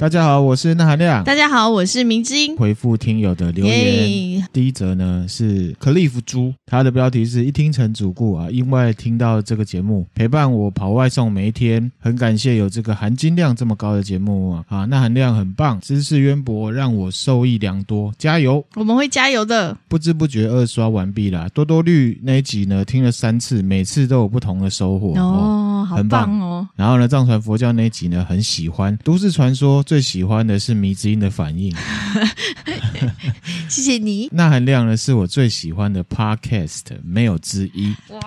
大家好，我是那含量。大家好，我是明之音。回复听友的留言!第一则呢是 Cliff 猪，他的标题是一听成主顾啊，因为听到这个节目陪伴我跑外送每一天，很感谢有这个含金量这么高的节目啊，啊，那含量很棒，知识渊博，让我受益良多，加油！我们会加油的。不知不觉二刷完毕了，多多绿那一集呢听了三次，每次都有不同的收获哦，很棒哦。然后呢，藏传佛教那一集呢很喜欢，都市传说。最喜欢的是迷之音的反应，谢谢你。那含量呢是我最喜欢的 podcast，没有之一。哇，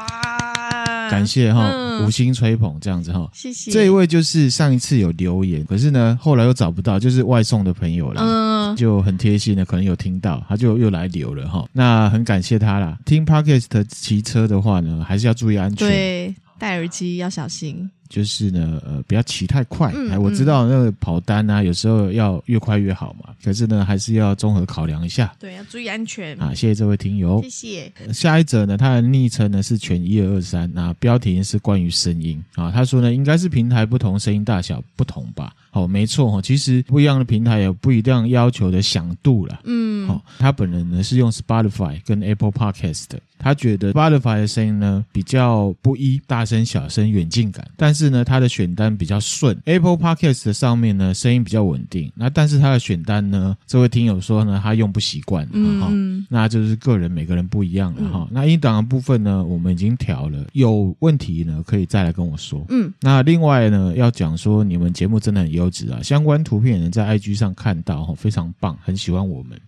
感谢哈，嗯、五星吹捧这样子哈，谢谢。这一位就是上一次有留言，可是呢后来又找不到，就是外送的朋友了，嗯，就很贴心的，可能有听到，他就又来留了哈。那很感谢他啦。听 podcast 骑车的话呢，还是要注意安全，对，戴耳机要小心。就是呢，呃，不要骑太快。哎、嗯，我知道那个跑单啊，有时候要越快越好嘛。可是呢，还是要综合考量一下。对，要注意安全啊！谢谢这位听友，谢谢。下一则呢，他的昵称呢是全一二二三，那标题是关于声音啊。他说呢，应该是平台不同，声音大小不同吧。好，没错哈，其实不一样的平台有不一样要求的响度啦。嗯，好，他本人呢是用 Spotify 跟 Apple Podcast 的，他觉得 Spotify 的声音呢比较不一，大声、小声、远近感，但是呢，它的选单比较顺。Apple Podcast 的上面呢声音比较稳定，那但是它的选单呢，这位听友说呢他用不习惯，嗯，那就是个人每个人不一样了哈。嗯、那音档的部分呢，我们已经调了，有问题呢可以再来跟我说。嗯，那另外呢要讲说你们节目真的很优。质啊，相关图片能在 IG 上看到，非常棒，很喜欢我们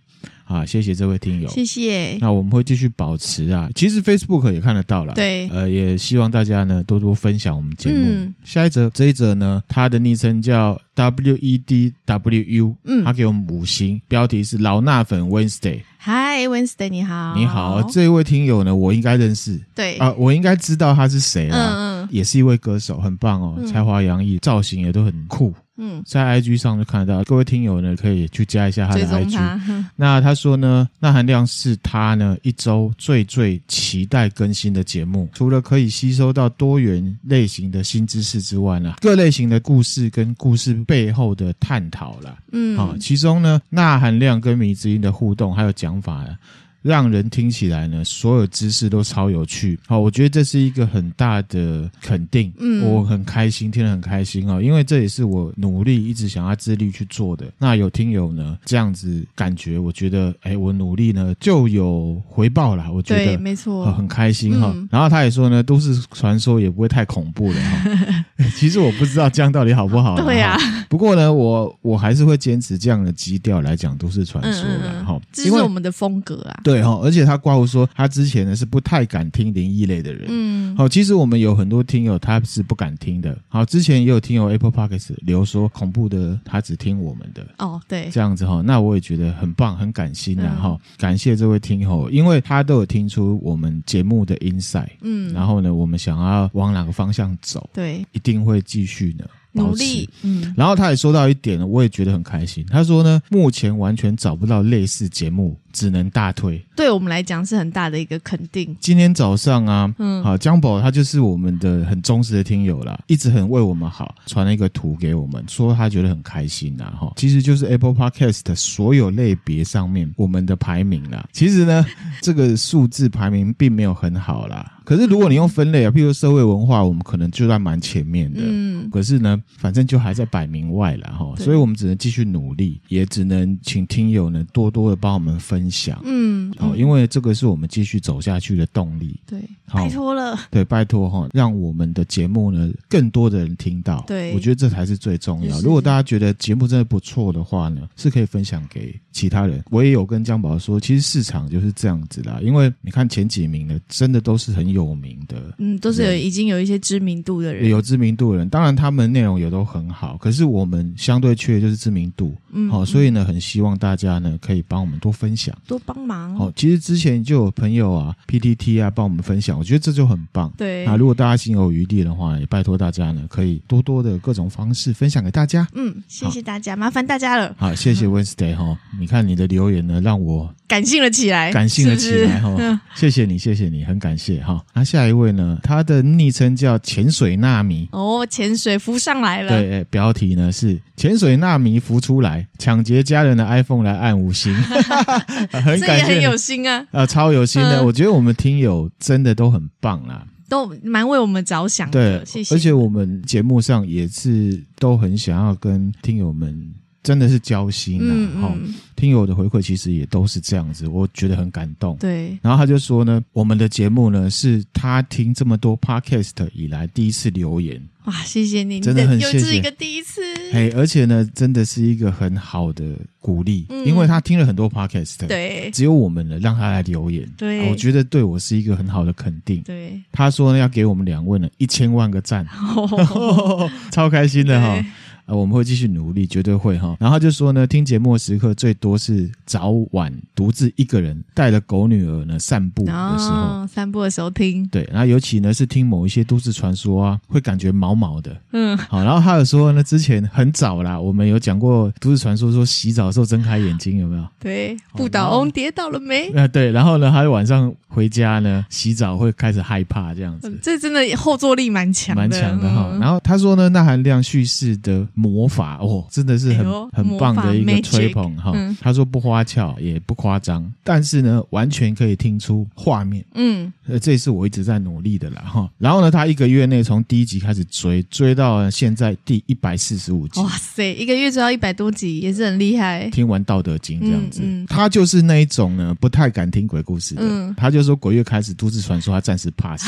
啊，谢谢这位听友，谢谢。那我们会继续保持啊，其实 Facebook 也看得到了，对，呃，也希望大家呢多多分享我们节目。嗯、下一则，这一则呢，他的昵称叫 WEDWU，嗯，他给我们五星，标题是老衲粉 Wednesday。Hi Wednesday，你好，你好，这一位听友呢，我应该认识，对。啊，我应该知道他是谁啊，嗯嗯，也是一位歌手，很棒哦，才华洋溢，造型也都很酷。嗯，在 IG 上就看得到，各位听友呢可以去加一下他的 IG。他 那他说呢，钠含量是他呢一周最最期待更新的节目，除了可以吸收到多元类型的新知识之外呢，各类型的故事跟故事背后的探讨啦。嗯，啊，其中呢，钠含量跟迷之音的互动还有讲法呀。让人听起来呢，所有知识都超有趣。好，我觉得这是一个很大的肯定。嗯，我很开心，听得很开心哦，因为这也是我努力一直想要致力去做的。那有听友呢这样子感觉，我觉得哎，我努力呢就有回报了。我觉得对，没错，很开心哈。然后他也说呢，都市传说也不会太恐怖的哈。其实我不知道这样到底好不好。对呀。不过呢，我我还是会坚持这样的基调来讲都市传说的哈。这是我们的风格啊。对。对哈，而且他挂胡说，他之前呢是不太敢听灵异类的人。嗯，好，其实我们有很多听友他是不敢听的。好，之前也有听友 Apple Podcast 留说恐怖的，他只听我们的。哦，对，这样子哈，那我也觉得很棒，很感心啊哈，嗯、感谢这位听友，因为他都有听出我们节目的 insight。嗯，然后呢，我们想要往哪个方向走？对，一定会继续呢。努力，嗯，然后他也说到一点，我也觉得很开心。他说呢，目前完全找不到类似节目，只能大推。对我们来讲是很大的一个肯定。今天早上啊，嗯，好，江宝他就是我们的很忠实的听友啦，一直很为我们好，传了一个图给我们，说他觉得很开心呐，哈，其实就是 Apple Podcast 所有类别上面我们的排名啦。其实呢，这个数字排名并没有很好啦。可是如果你用分类啊，譬如社会文化，我们可能就在蛮前面的。嗯。可是呢，反正就还在百名外了哈，所以我们只能继续努力，也只能请听友呢多多的帮我们分享。嗯。好，因为这个是我们继续走下去的动力。对。拜托了。对，拜托哈，让我们的节目呢更多的人听到。对。我觉得这才是最重要。如果大家觉得节目真的不错的话呢，是可以分享给其他人。我也有跟江宝说，其实市场就是这样子啦，因为你看前几名呢，真的都是很有名。的，嗯，都是有已经有一些知名度的人，有知名度的人，当然他们内容也都很好，可是我们相对缺的就是知名度，嗯，好，所以呢，很希望大家呢可以帮我们多分享，多帮忙。好，其实之前就有朋友啊，PTT 啊，帮我们分享，我觉得这就很棒。对，啊，如果大家心有余力的话，也拜托大家呢，可以多多的各种方式分享给大家。嗯，谢谢大家，麻烦大家了。好，谢谢 Wednesday 哈，你看你的留言呢，让我感性了起来，感性了起来哈。谢谢你，谢谢你，很感谢哈。那下一位呢？他的昵称叫潜水纳米哦，潜水浮上来了。对，标题呢是潜水纳米浮出来，抢劫家人的 iPhone 来按五星，很感谢，很有心啊，啊，超有心的。我觉得我们听友真的都很棒啦。都蛮为我们着想的，对，谢谢。而且我们节目上也是都很想要跟听友们真的是交心啊。嗯嗯。听友的回馈其实也都是这样子，我觉得很感动。对。然后他就说呢，我们的节目呢是他听这么多 podcast 以来第一次留言。哇，谢谢你，真的很谢谢。又是一个第一次。嘿，而且呢，真的是一个很好的鼓励，嗯、因为他听了很多 podcast，对，只有我们了，让他来留言，对，我觉得对我是一个很好的肯定，对。他说呢，要给我们两位呢一千万个赞，哦、超开心的哈。啊，我们会继续努力，绝对会哈。然后他就说呢，听节目的时刻最多是早晚独自一个人带着狗女儿呢散步的时候，哦，散步的时候听。对，然后尤其呢是听某一些都市传说啊，会感觉毛毛的。嗯，好。然后他有说呢，之前很早啦，我们有讲过都市传说，说洗澡的时候睁开眼睛有没有？对，不倒翁跌倒了没？啊，对。然后呢，他晚上回家呢洗澡会开始害怕这样子。嗯，这真的后坐力蛮强的，蛮强的哈。嗯，然后他说呢，那含量叙事的。魔法哦，真的是很、哎、很棒的一个吹捧哈。嗯、他说不花俏也不夸张，但是呢，完全可以听出画面。嗯，呃，这也是我一直在努力的啦哈。然后呢，他一个月内从第一集开始追，追到现在第一百四十五集。哇塞，一个月追到一百多集也是很厉害。听完《道德经》这样子，嗯嗯、他就是那一种呢，不太敢听鬼故事的。嗯、他就说鬼月开始都市传说，他暂时 pass。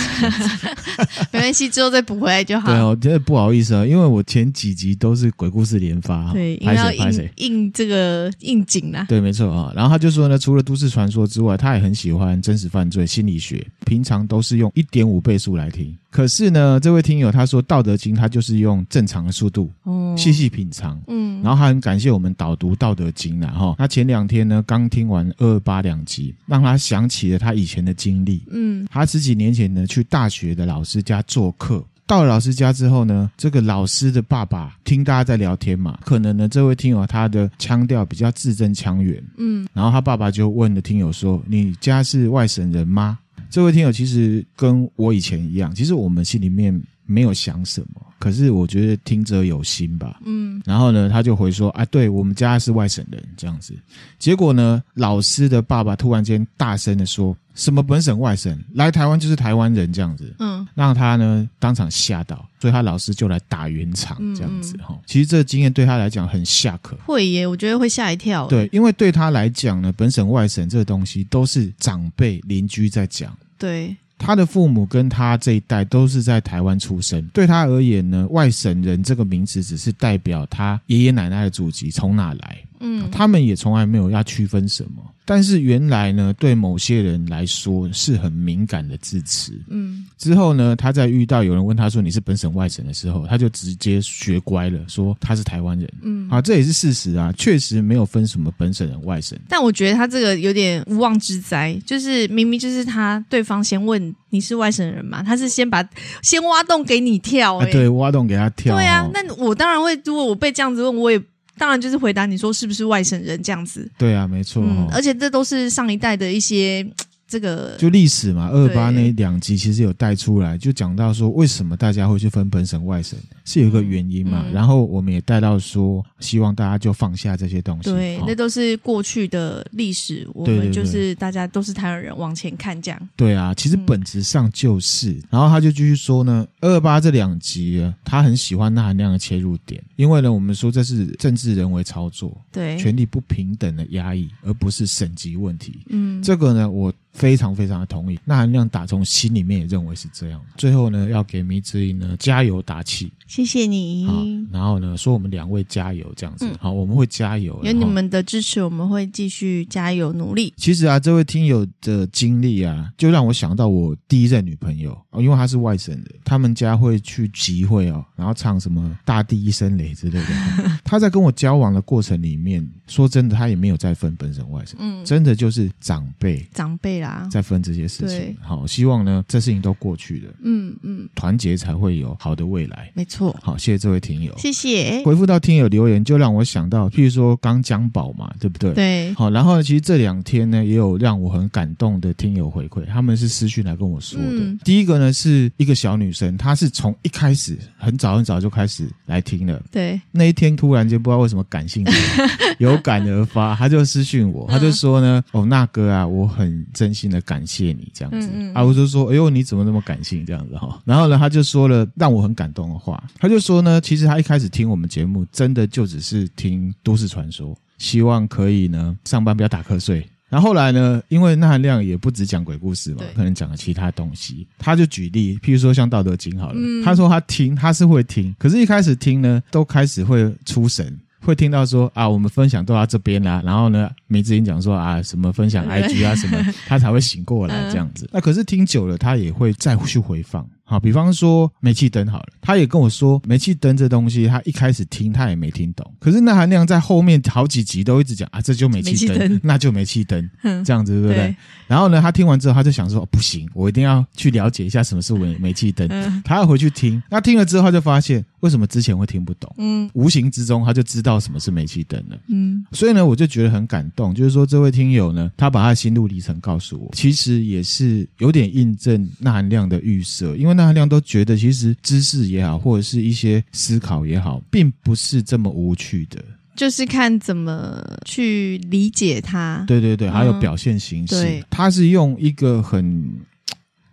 没关系，之后再补回来就好。对哦，真的不好意思啊，因为我前几集都是鬼故事连发，对，因为要应应这个应景啦。对，没错啊。然后他就说呢，除了都市传说之外，他也很喜欢真实犯罪心理学，平常都是用一点五倍速来听。可是呢，这位听友他说《道德经》他就是用正常的速度，哦，细细品尝，嗯。然后他很感谢我们导读《道德经》了哈。他前两天呢刚听完二二八两集，让他想起了他以前的经历，嗯。他十几年前呢去大学的老师家做客。到了老师家之后呢，这个老师的爸爸听大家在聊天嘛，可能呢这位听友他的腔调比较字正腔圆，嗯，然后他爸爸就问了听友说：“你家是外省人吗？”这位听友其实跟我以前一样，其实我们心里面没有想什么。可是我觉得听者有心吧，嗯，然后呢，他就回说，啊，对，我们家是外省人这样子。结果呢，老师的爸爸突然间大声的说，什么本省外省，来台湾就是台湾人这样子，嗯，让他呢当场吓到，所以他老师就来打圆场这样子哈。嗯，其实这个经验对他来讲很吓客，会耶，我觉得会吓一跳。对，因为对他来讲呢，本省外省这个东西都是长辈邻居在讲，对。他的父母跟他这一代都是在台湾出生，对他而言呢，外省人这个名词只是代表他爷爷奶奶的祖籍从哪来，嗯，他们也从来没有要区分什么。但是原来呢，对某些人来说是很敏感的字词。嗯，之后呢，他在遇到有人问他说，你是本省外省的时候，他就直接学乖了，说他是台湾人。嗯，啊，这也是事实啊，确实没有分什么本省人外省。但我觉得他这个有点无妄之灾，就是明明就是他对方先问你是外省人嘛，他是先把先挖洞给你跳，对，挖洞给他跳。对啊，那我当然会，如果我被这样子问，我也。当然就是回答你说是不是外省人这样子。对啊，没错、哦嗯。而且这都是上一代的一些。这个就历史嘛，二二八那两集其实有带出来，就讲到说为什么大家会去分本省外省，是有一个原因嘛。嗯、然后我们也带到说，希望大家就放下这些东西。对，哦、那都是过去的历史，我们就是大家都是台湾人，往前看这样。对啊，其实本质上就是。嗯、然后他就继续说呢，二二八这两集啊，他很喜欢那含量的切入点，因为呢，我们说这是政治人为操作，对，权力不平等的压抑，而不是省级问题。嗯，这个呢，我。非常非常的同意，那韩亮打从心里面也认为是这样。最后呢，要给迷之音呢加油打气，谢谢你。好，然后呢，说我们两位加油这样子。嗯、好，我们会加油，有你们的支持，我们会继续加油努力。其实啊，这位听友的经历啊，就让我想到我第一任女朋友，因为她是外省的，他们家会去集会哦，然后唱什么“大地一声雷”之类的。他在跟我交往的过程里面，说真的，他也没有再分本省外省，嗯，真的就是长辈，长辈啦。在，分这些事情。好，希望呢，这事情都过去了。嗯嗯，团结才会有好的未来。没错。好，谢谢这位听友，谢谢。回复到听友留言，就让我想到，譬如说刚江宝嘛，对不对？对。好，然后呢，其实这两天呢，也有让我很感动的听友回馈，他们是私讯来跟我说的。嗯、第一个呢，是一个小女生，她是从一开始很早很早就开始来听了。对。那一天突然间不知道为什么感兴趣，有感而发，她就私讯我，她就说呢，嗯、哦，那哥啊，我很真心的感谢你这样子。嗯嗯啊，我就说，哎呦，你怎么那么感性这样子哈？然后呢，他就说了让我很感动的话，他就说呢，其实他一开始听我们节目，真的就只是听都市传说，希望可以呢上班不要打瞌睡。然后后来呢，因为那含量也不只讲鬼故事嘛，可能讲了其他东西，他就举例，譬如说像《道德经》好了，嗯、他说他听他是会听，可是一开始听呢，都开始会出神。会听到说啊，我们分享都到这边啦，然后呢，梅子英讲说啊，什么分享 IG 啊什么，他才会醒过来这样子。那可是听久了，他也会再去回放。好，比方说煤气灯好了，他也跟我说煤气灯这东西，他一开始听他也没听懂，可是那含量在后面好几集都一直讲啊，这就煤气灯，那就煤气灯，这样子对不对？对，然后呢，他听完之后他就想说，哦，不行，我一定要去了解一下什么是煤 煤气灯，他要回去听。那听了之后他就发现，为什么之前会听不懂？嗯，无形之中他就知道什么是煤气灯了。嗯，所以呢，我就觉得很感动，就是说这位听友呢，他把他的心路历程告诉我，其实也是有点印证那含量的预设，因为。那量都觉得，其实知识也好，或者是一些思考也好，并不是这么无趣的，就是看怎么去理解它。对对对，还有表现形式，嗯、他是用一个很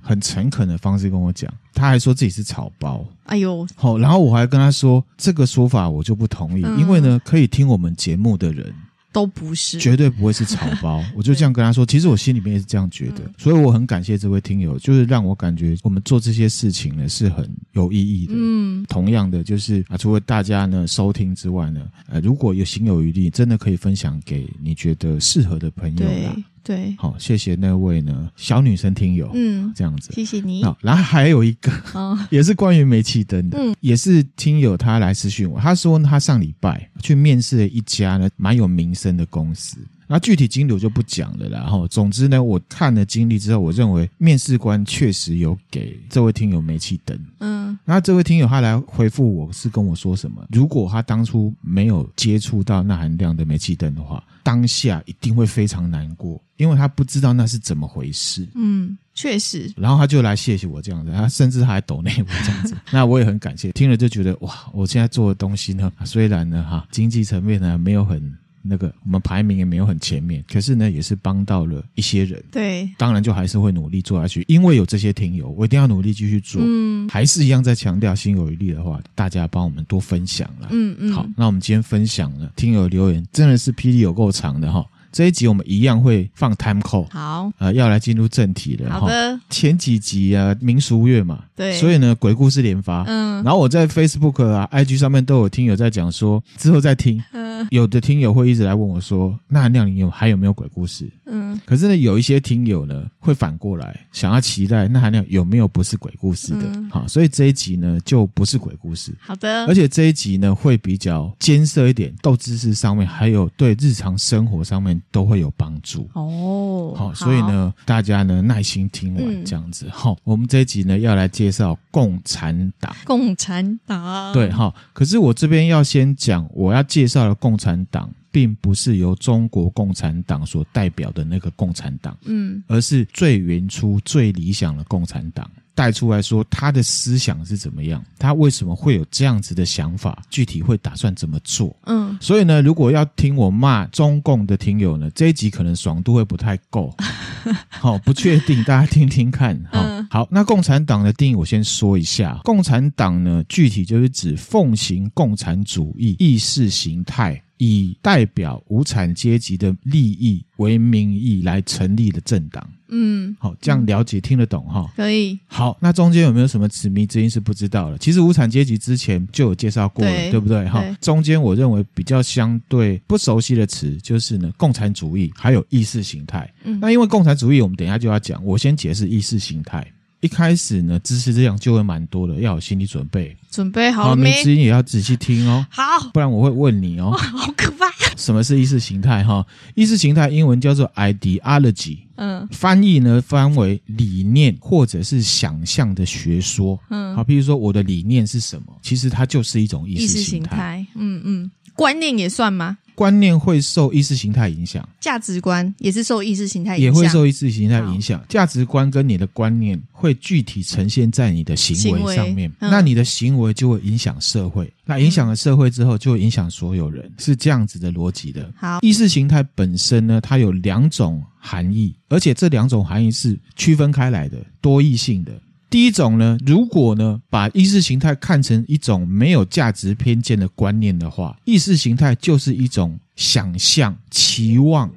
很诚恳的方式跟我讲，他还说自己是草包。哎呦，好，然后我还跟他说，这个说法我就不同意，嗯、因为呢，可以听我们节目的人。都不是，绝对不会是草包。我就这样跟他说，其实我心里面也是这样觉得，所以我很感谢这位听友，就是让我感觉我们做这些事情呢是很有意义的。嗯，同样的，就是啊，除了大家呢收听之外呢，呃，如果有心有余力，真的可以分享给你觉得适合的朋友啦。对，好，谢谢那位呢小女生听友，嗯，这样子，谢谢你。好，然后还有一个，哦，也是关于煤气灯的，嗯，也是听友他来私讯我，他说他上礼拜去面试了一家呢蛮有名声的公司，那具体经历我就不讲了啦。然后，总之呢，我看了经历之后，我认为面试官确实有给这位听友煤气灯，嗯，那这位听友他来回复我是跟我说什么？如果他当初没有接触到那含量的煤气灯的话。当下一定会非常难过，因为他不知道那是怎么回事。嗯，确实。然后他就来谢谢我这样子，他甚至还抖内我这样子，那我也很感谢。听了就觉得哇，我现在做的东西呢，虽然呢哈经济层面呢没有很。那个我们排名也没有很前面，可是呢，也是帮到了一些人。对，当然就还是会努力做下去，因为有这些听友，我一定要努力继续做。嗯，还是一样在强调，心有余力的话，大家帮我们多分享了。嗯嗯。好，那我们今天分享了听友留言，真的是霹雳有够长的哈。这一集我们一样会放 time code。好，呃，要来进入正题了。好的。前几集啊，民俗月嘛，对，所以呢，鬼故事连发。嗯。然后我在 Facebook 啊、IG 上面都有听友在讲说，之后再听。嗯。有的听友会一直来问我说，那含量你有还有没有鬼故事？嗯。可是呢，有一些听友呢会反过来想要期待，那含量有没有不是鬼故事的？嗯。好，所以这一集呢就不是鬼故事。好的。而且这一集呢会比较艰涩一点，斗知识上面还有对日常生活上面。都会有帮助哦，好，所以呢，大家呢耐心听完这样子，好，我们这一集呢要来介绍共产党，共产党，对，好，可是我这边要先讲，我要介绍的共产党，并不是由中国共产党所代表的那个共产党，嗯，而是最原初、最理想的共产党。带出来说他的思想是怎么样，他为什么会有这样子的想法，具体会打算怎么做？嗯，所以呢，如果要听我骂中共的听友呢，这一集可能爽度会不太够，好，不确定，大家听听看。好，嗯、好，那共产党的定义我先说一下，共产党呢，具体就是指奉行共产主义意识形态。以代表无产阶级的利益为名义来成立的政党，嗯，好，这样了解听得懂哈？可以。好，那中间有没有什么词迷之音是不知道的？其实无产阶级之前就有介绍过了，对，对不对？哈，中间我认为比较相对不熟悉的词就是呢，共产主义还有意识形态。嗯，那因为共产主义我们等一下就要讲，我先解释意识形态。一开始呢，知识量就会蛮多的，要有心理准备。准备好了没？也要仔细听哦。好，不然我会问你哦。好可怕！什么是意识形态？哈，意识形态英文叫做 ideology，嗯，翻译呢翻为理念或者是想象的学说。嗯，好，比如说我的理念是什么？其实它就是一种意识形态。嗯嗯，观念也算吗？观念会受意识形态影响，价值观也是受意识形态影响，也会受意识形态影响。价值观跟你的观念会具体呈现在你的行为上面，嗯、那你的行为就会影响社会，那影响了社会之后，就会影响所有人，嗯、是这样子的逻辑的。好，意识形态本身呢，它有两种含义，而且这两种含义是区分开来的，多义性的。第一种呢，如果呢把意识形态看成一种没有价值偏见的观念的话，意识形态就是一种想象、期望、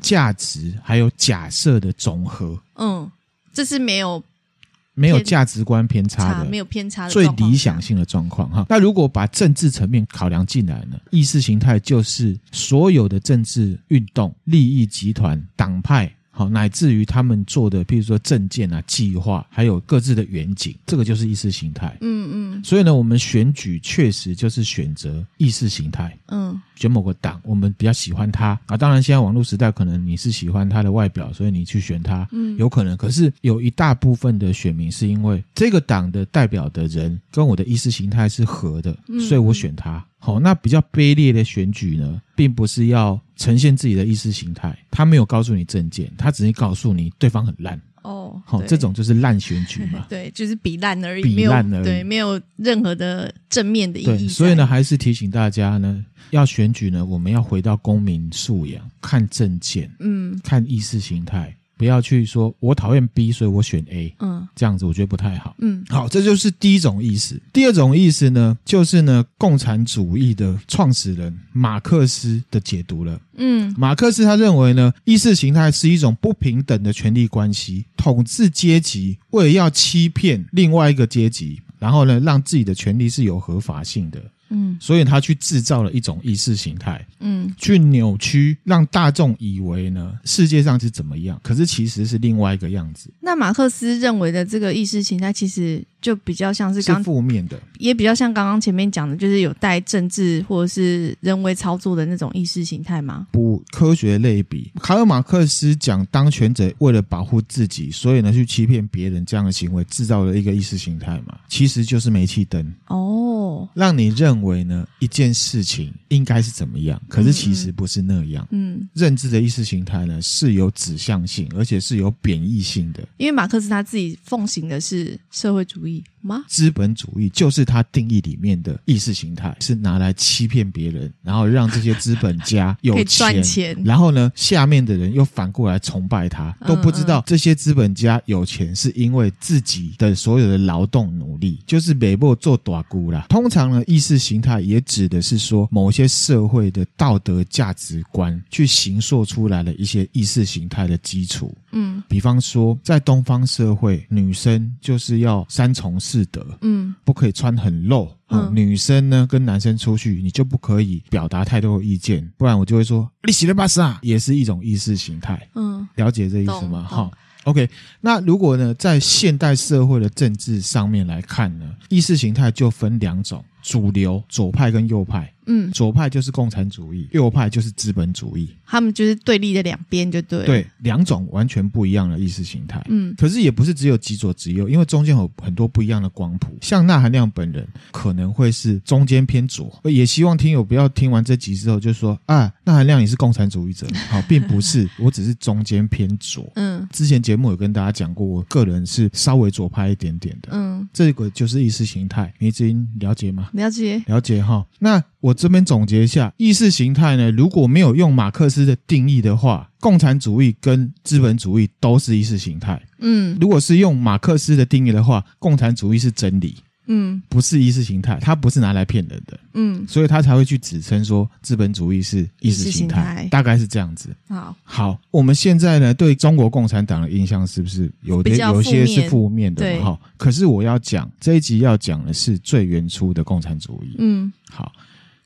价值还有假设的总和。嗯，这是没有没有价值观偏差的，没有偏差的最理想性的状况哈。那如果把政治层面考量进来呢，意识形态就是所有的政治运动、利益集团、党派。好，乃至于他们做的，譬如说政见啊、计划，还有各自的远景，这个就是意识形态。嗯嗯。所以呢，我们选举确实就是选择意识形态。嗯。选某个党，我们比较喜欢他啊。当然，现在网络时代，可能你是喜欢他的外表，所以你去选他。嗯。有可能，可是有一大部分的选民是因为这个党的代表的人跟我的意识形态是合的，所以我选他。好，那比较卑劣的选举呢，并不是要呈现自己的意识形态，他没有告诉你政见，他只是告诉你对方很烂。哦，好，这种就是烂选举嘛。对，就是比烂而已，比烂而已，对，没有任何的正面的意义。所以呢，还是提醒大家呢，要选举呢，我们要回到公民素养，看政见，嗯，看意识形态。不要去说，我讨厌 B，所以我选 A。嗯，这样子我觉得不太好。嗯，好，这就是第一种意思。第二种意思呢，就是呢，共产主义的创始人马克思的解读了。嗯，马克思他认为呢，意识形态是一种不平等的权利关系，统治阶级为了要欺骗另外一个阶级，然后呢，让自己的权利是有合法性的。嗯，所以他去制造了一种意识形态，嗯，去扭曲，让大众以为呢，世界上是怎么样，可是其实是另外一个样子。那马克思认为的这个意识形态，其实。就比较像是刚负面的，也比较像刚刚前面讲的，就是有带政治或者是人为操作的那种意识形态吗？不科学类比，卡尔马克思讲，当权者为了保护自己，所以呢去欺骗别人这样的行为，制造了一个意识形态嘛，其实就是煤气灯哦，让你认为呢一件事情应该是怎么样，可是其实不是那样。嗯，嗯，认知的意识形态呢是有指向性，而且是有贬义性的。因为马克思他自己奉行的是社会主义。吗？资本主义就是它定义里面的意识形态，是拿来欺骗别人，然后让这些资本家 有钱，钱然后呢，下面的人又反过来崇拜他，都不知道这些资本家有钱是因为自己的所有的劳动努力，就是北部做短估啦。通常呢，意识形态也指的是说某些社会的道德价值观去形塑出来的一些意识形态的基础。嗯，比方说在东方社会，女生就是要三从。从事的，嗯，不可以穿很露，嗯，女生呢跟男生出去，你就不可以表达太多的意见，不然我就会说你洗了巴斯啊，也是一种意识形态，嗯，了解这意思吗？哈，OK，那如果呢，在现代社会的政治上面来看呢，意识形态就分两种，主流左派跟右派。嗯，左派就是共产主义，右派就是资本主义，他们就是对立的两边，就对。对，两种完全不一样的意识形态。嗯，可是也不是只有极左极右，因为中间有很多不一样的光谱。像纳含量本人可能会是中间偏左，也希望听友不要听完这集之后就说啊，纳含量你是共产主义者。好，并不是，我只是中间偏左。嗯，之前节目有跟大家讲过，我个人是稍微左派一点点的。嗯，这个就是意识形态，你已经了解吗？了解，了解哈。那我这边总结一下，意识形态呢，如果没有用马克思的定义的话，共产主义跟资本主义都是意识形态。嗯，如果是用马克思的定义的话，共产主义是真理。嗯，不是意识形态，它不是拿来骗人的。嗯，所以他才会去指称说资本主义是意识形态，大概是这样子。好，好，我们现在呢，对中国共产党的印象是不是有的有些是负面的？哈，可是我要讲这一集要讲的是最原初的共产主义。嗯，好。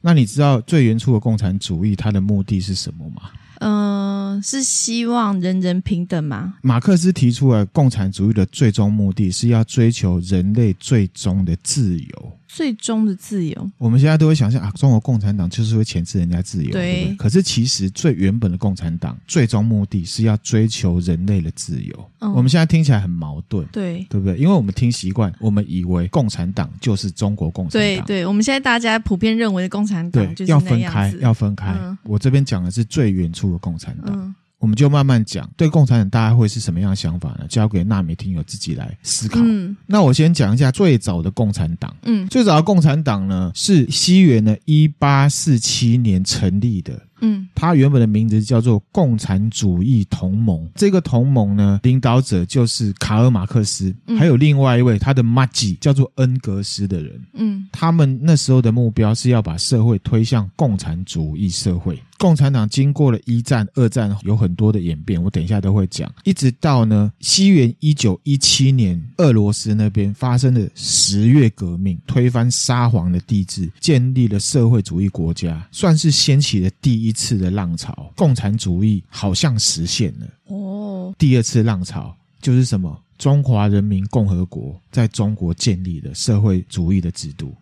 那你知道最原初的共产主义它的目的是什么吗？嗯、是希望人人平等吗？马克思提出了，共产主义的最终目的是要追求人类最终的自由。最终的自由，我们现在都会想象啊，中国共产党就是会钳制人家自由，对，对不对？可是其实最原本的共产党最终目的是要追求人类的自由。嗯，我们现在听起来很矛盾，对，对不对？因为我们听习惯，我们以为共产党就是中国共产党，对对。我们现在大家普遍认为的共产党就是要分开，要分开。嗯，我这边讲的是最远处的共产党。嗯我们就慢慢讲，对共产党大家会是什么样的想法呢？交给纳美听友自己来思考。嗯，那我先讲一下最早的共产党。嗯，最早的共产党呢是西元的一八四七年成立的。嗯，它原本的名字叫做共产主义同盟。这个同盟呢，领导者就是卡尔马克思，嗯、还有另外一位他的马吉叫做恩格斯的人。嗯，他们那时候的目标是要把社会推向共产主义社会。共产党经过了一战、二战，有很多的演变，我等一下都会讲。一直到呢，西元一九一七年，俄罗斯那边发生了十月革命，推翻沙皇的帝制，建立了社会主义国家，算是掀起了第一。一次的浪潮，共产主义好像实现了哦。第二次浪潮就是什么？中华人民共和国在中国建立了社会主义的制度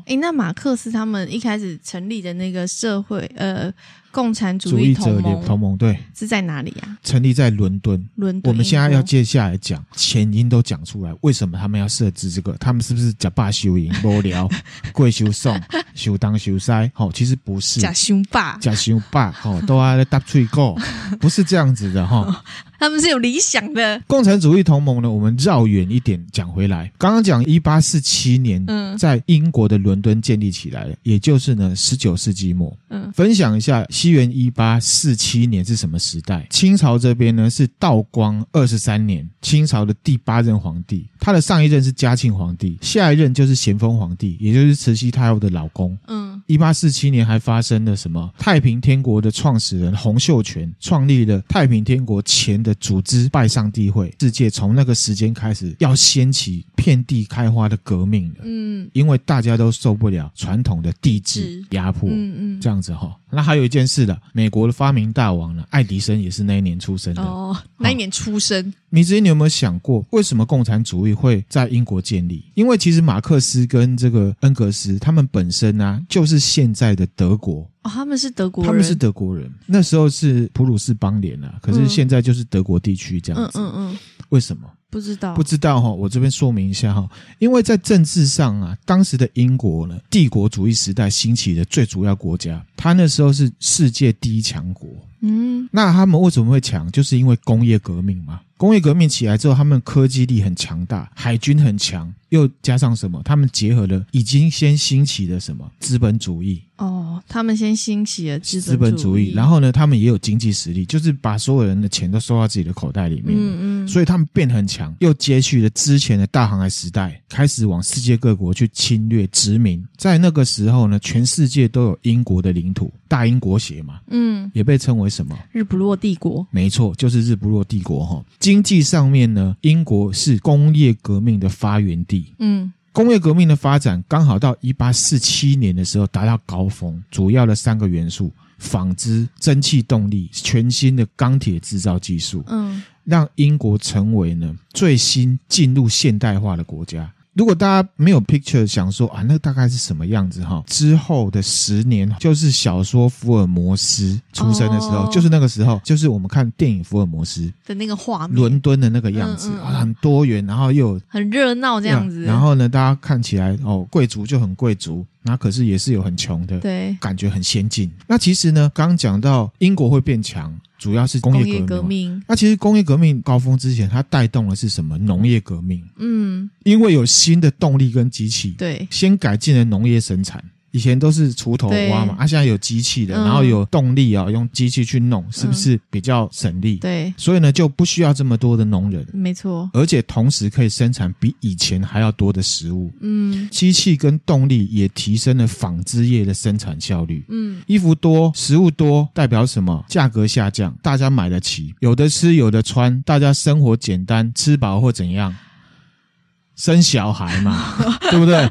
哦。诶，那马克思他们一开始成立的那个社会，呃。共产主义同盟，同盟对，是在哪里呀？成立在伦敦。伦敦，我们现在要接下来讲前因都讲出来，为什么他们要设置这个？他们是不是假霸修营、无聊、贵修送、修当修塞？好，其实不是假修霸，假修霸，哦，都爱搭吹够，不是这样子的哈。他们是有理想的。共产主义同盟呢？我们绕远一点讲回来，刚刚讲一八四七年，嗯，在英国的伦敦建立起来了，也就是呢十九世纪末。嗯，分享一下。西元一八四七年是什么时代？清朝这边呢是道光二十三年，清朝的第八任皇帝，他的上一任是嘉庆皇帝，下一任就是咸丰皇帝，也就是慈禧太后的老公。嗯，一八四七年还发生了什么？太平天国的创始人洪秀全创立了太平天国前的组织拜上帝会，世界从那个时间开始要掀起遍地开花的革命了。嗯，因为大家都受不了传统的帝制压迫。嗯嗯，这样子哈。那还有一件事的，美国的发明大王呢，爱迪生也是那一年出生的。哦，那一年出生。米子，你有没有想过，为什么共产主义会在英国建立？因为其实马克思跟这个恩格斯他们本身呢、啊，就是现在的德国。哦，他们是德国人。他们是德国人。那时候是普鲁士邦联啊，可是现在就是德国地区这样子。嗯嗯嗯。为什么？不知道，不知道哈，我这边说明一下哈，因为在政治上啊，当时的英国呢，帝国主义时代兴起的最主要国家，它那时候是世界第一强国。嗯，那他们为什么会强？就是因为工业革命嘛。工业革命起来之后，他们科技力很强大，海军很强，又加上什么？他们结合了已经先兴起的什么资本主义。哦，他们先兴起了资本资本主义，然后呢，他们也有经济实力，就是把所有人的钱都收到自己的口袋里面。嗯嗯，所以他们变很强，又接续了之前的大航海时代，开始往世界各国去侵略殖民。在那个时候呢，全世界都有英国的领土，大英国协嘛，嗯，也被称为什么？日不落帝国。没错，就是日不落帝国哈。经济上面呢，英国是工业革命的发源地。嗯。工业革命的发展刚好到一八四七年的时候达到高峰，主要的三个元素：纺织、蒸汽动力、全新的钢铁制造技术，嗯，让英国成为呢最新进入现代化的国家。如果大家没有 picture 想说啊，那大概是什么样子哈？之后的十年就是小说福尔摩斯出生的时候，哦、就是那个时候，就是我们看电影福尔摩斯的那个画面，伦敦的那个样子，嗯嗯、很多元，然后又很热闹这样子。然后呢，大家看起来哦，贵族就很贵族，那可是也是有很穷的，对，感觉很先进。那其实呢，刚讲到英国会变强。主要是工业革命，革命。那其实工业革命高峰之前，它带动的是什么？农业革命。嗯，因为有新的动力跟机器，对，先改进了农业生产。以前都是锄头挖嘛，啊，现在有机器的，然后有动力啊，用机器去弄，是不是比较省力？对，所以呢就不需要这么多的农人，没错，而且同时可以生产比以前还要多的食物。嗯，机器跟动力也提升了纺织业的生产效率。嗯，衣服多，食物多，代表什么？价格下降，大家买得起，有的吃，有的穿，大家生活简单，吃饱或怎样？生小孩嘛，对不对？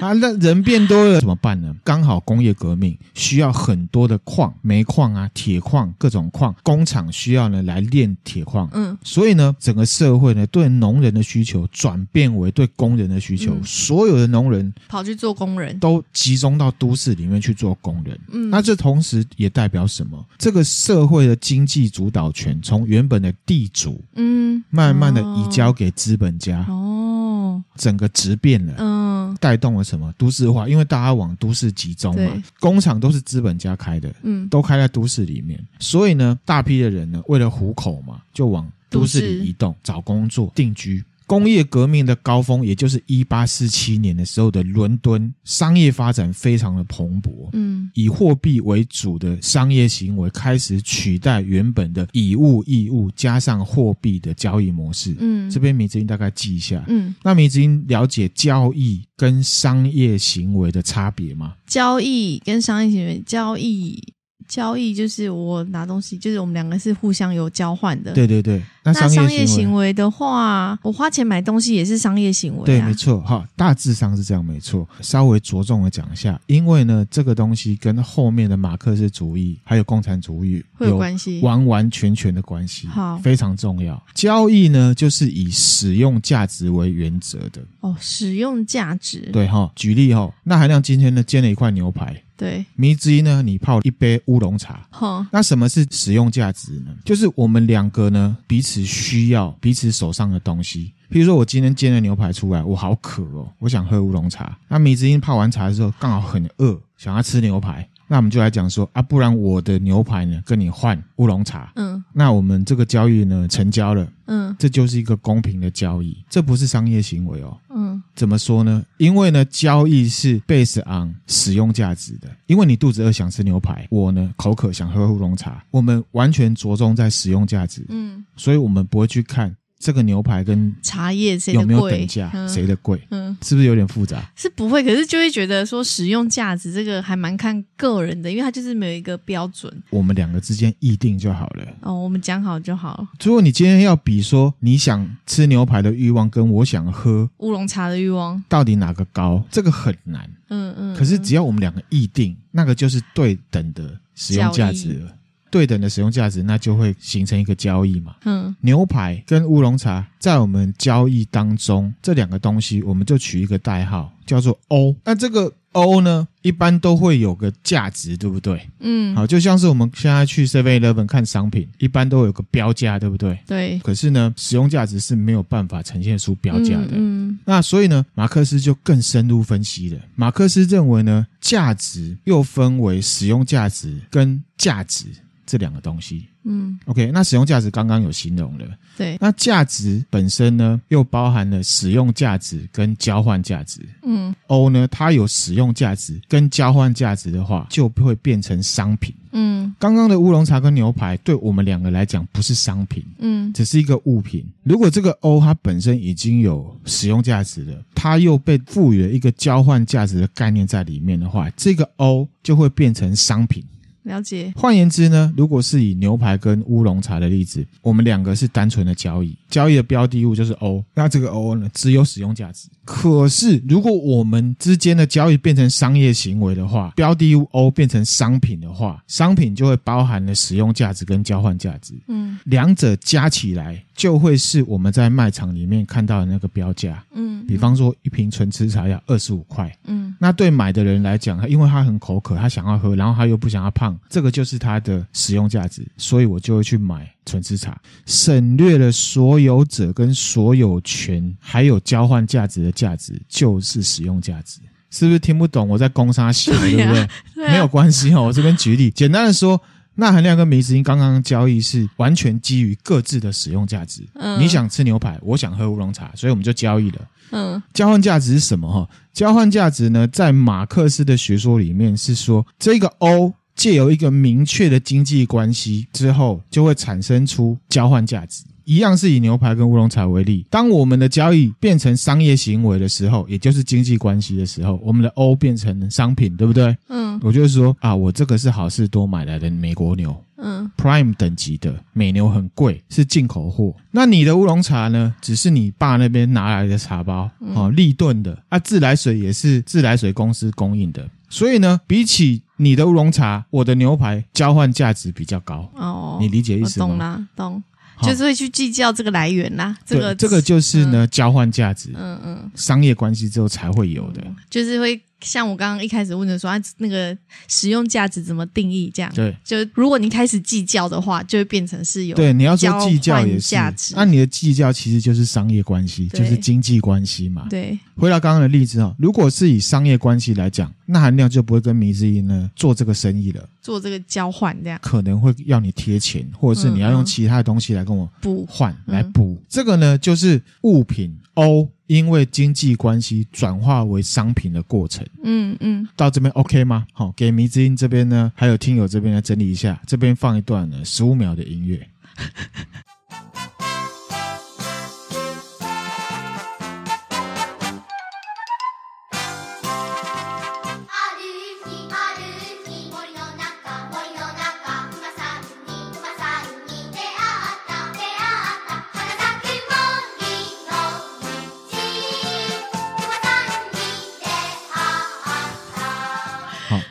啊，那人变多了怎么办呢？刚好工业革命需要很多的矿，煤矿啊、铁矿各种矿，工厂需要呢来炼铁矿。嗯，所以呢，整个社会呢对农人的需求转变为对工人的需求，嗯、所有的农人跑去做工人，都集中到都市里面去做工人。嗯，那这同时也代表什么？这个社会的经济主导权从原本的地主，嗯，慢慢的移交给资本家。哦，整个质变了。嗯，带动了什么？都市化，因为大家往都市集中嘛，工厂都是资本家开的，嗯，都开在都市里面，所以呢，大批的人呢，为了糊口嘛，就往都市里移动，找工作、定居。工业革命的高峰，也就是一八四七年的时候的伦敦，商业发展非常的蓬勃。嗯，以货币为主的商业行为开始取代原本的以物易物加上货币的交易模式。嗯，这边迷之音大概记一下。嗯，那迷之音了解交易跟商业行为的差别吗？交易跟商业行为，交易。交易就是我拿东西，就是我们两个是互相有交换的。对对对，那商业行为的话，我花钱买东西也是商业行为啊。对，没错，哈，大致上是这样，没错。稍微着重的讲一下，因为呢，这个东西跟后面的马克思主义还有共产主义会有关系，完完全全的关系，好，非常重要。交易呢，就是以使用价值为原则的。哦，使用价值。对哈，举例哈，那海亮今天呢煎了一块牛排。对，迷之音呢，你泡一杯乌龙茶。好，那什么是使用价值呢？就是我们两个呢，彼此需要彼此手上的东西。比如说，我今天煎了牛排出来，我好渴哦，我想喝乌龙茶。那迷之音泡完茶的时候，刚好很饿，想要吃牛排。那我们就来讲说啊，不然我的牛排呢，跟你换乌龙茶。嗯，那我们这个交易呢，成交了。嗯，这就是一个公平的交易，这不是商业行为哦。嗯，怎么说呢？因为呢，交易是 based on 使用价值的。因为你肚子饿想吃牛排，我呢口渴想喝乌龙茶，我们完全着重在使用价值。嗯，所以我们不会去看。这个牛排跟茶叶谁有没有等价？谁的贵？嗯，是不是有点复杂？是不会，可是就会觉得说使用价值这个还蛮看个人的，因为它就是没有一个标准。我们两个之间议定就好了。哦，我们讲好就好。如果你今天要比说你想吃牛排的欲望跟我想喝乌龙茶的欲望，到底哪个高？这个很难。嗯嗯。可是只要我们两个议定，那个就是对等的使用价值了。对等的使用价值，那就会形成一个交易嘛。嗯，牛排跟乌龙茶在我们交易当中，这两个东西我们就取一个代号，叫做 O。那这个 O 呢，一般都会有个价值，对不对？嗯，好，就像是我们现在去 Seven Eleven 看商品，一般都有个标价，对不对？对。可是呢，使用价值是没有办法呈现出标价的。嗯。嗯，那所以呢，马克思就更深入分析了。马克思认为呢，价值又分为使用价值跟价值。这两个东西，嗯，OK，那使用价值刚刚有形容了，对，那价值本身呢，又包含了使用价值跟交换价值，嗯，O 呢，它有使用价值跟交换价值的话，就会变成商品，嗯，刚刚的乌龙茶跟牛排对我们两个来讲不是商品，嗯，只是一个物品。如果这个 O 它本身已经有使用价值了，它又被赋予了一个交换价值的概念在里面的话，这个 O 就会变成商品。了解。换言之呢，如果是以牛排跟乌龙茶的例子，我们两个是单纯的交易，交易的标的物就是 O，那这个 O 呢，只有使用价值。可是如果我们之间的交易变成商业行为的话，标的物 O 变成商品的话，商品就会包含了使用价值跟交换价值。嗯，两者加起来就会是我们在卖场里面看到的那个标价。嗯，比方说一瓶纯吃茶要二十五块。嗯，那对买的人来讲，因为他很口渴，他想要喝，然后他又不想要胖。这个就是他的使用价值，所以我就会去买纯吃茶，省略了所有者跟所有权，还有交换价值的价值，就是使用价值。是不是听不懂我在攻杀小，对不对？对啊，没有关系哦，我这边举例，简单的说，钠含量跟迷之音刚刚交易是完全基于各自的使用价值。嗯，你想吃牛排，我想喝乌龙茶，所以我们就交易了。嗯，交换价值是什么？哈，交换价值呢，在马克思的学说里面是说这个 O。借由一个明确的经济关系之后，就会产生出交换价值。一样是以牛排跟乌龙茶为例，当我们的交易变成商业行为的时候，也就是经济关系的时候，我们的 O 变成商品，对不对？嗯，我就是说啊，我这个是好事多买来的美国牛。嗯，Prime 等级的美牛很贵，是进口货。那你的乌龙茶呢？只是你爸那边拿来的茶包，哦，立顿的啊，自来水也是自来水公司供应的。所以呢，比起你的乌龙茶，我的牛排交换价值比较高。哦，你理解意思吗？懂啦，懂。就是会去计较这个来源啦，这个这个就是呢，交换价值，嗯嗯，商业关系之后才会有的，就是会。像我刚刚一开始问的说，啊那个使用价值怎么定义？这样。对，就如果你开始计较的话，就会变成是有对你要说计较也是。价值。那你的计较其实就是商业关系，就是经济关系嘛。对，回到刚刚的例子哦，如果是以商业关系来讲，那韩亮就不会跟迷之音呢做这个生意了，做这个交换这样，可能会要你贴钱，或者是你要用其他的东西来跟我补。换来补。这个呢，就是物品 O。因为经济关系转化为商品的过程，嗯嗯，到这边 OK 吗？好，给迷之音这边呢，还有听友这边来整理一下，这边放一段呢十五秒的音乐。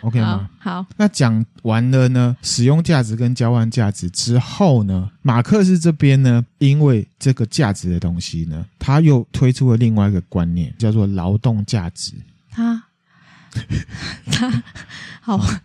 OK 吗？好，那讲完了呢，使用价值跟交换价值之后呢，马克思这边呢，因为这个价值的东西呢，他又推出了另外一个观念，叫做劳动价值。他 他好。啊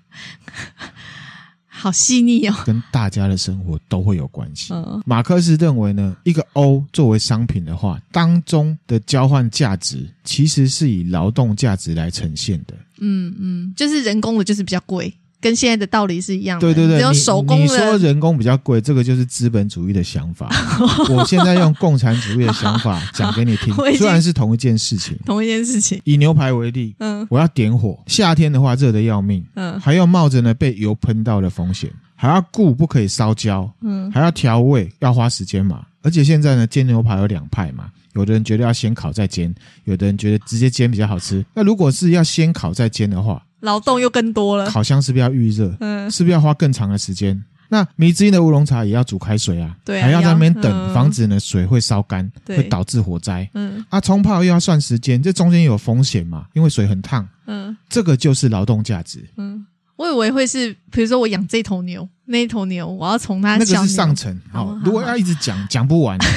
好细腻哦，跟大家的生活都会有关系。嗯，马克思认为呢，一个 O 作为商品的话，当中的交换价值其实是以劳动价值来呈现的。嗯嗯，就是人工的，就是比较贵。跟现在的道理是一样的。对对对，只有手工你，你说人工比较贵，这个就是资本主义的想法。我现在用共产主义的想法讲给你听，虽然是同一件事情，同一件事情。以牛排为例，嗯，我要点火，夏天的话热得要命，嗯，还要冒着呢被油喷到的风险，还要顾不可以烧焦，嗯，还要调味，要花时间嘛。而且现在呢，煎牛排有两派嘛，有的人觉得要先烤再煎，有的人觉得直接煎比较好吃。那如果是要先烤再煎的话，劳动又更多了，烤箱是不是要预热？嗯，是不是要花更长的时间？那迷之音的乌龙茶也要煮开水啊，对啊，还要在那边等，嗯、防止呢水会烧干，对会导致火灾。嗯，啊，冲泡又要算时间，这中间有风险嘛？因为水很烫。嗯，这个就是劳动价值。嗯，我以为会是，比如说我养这头牛，那一头牛，我要从它那个是上层。好，如果要一直讲，讲不完。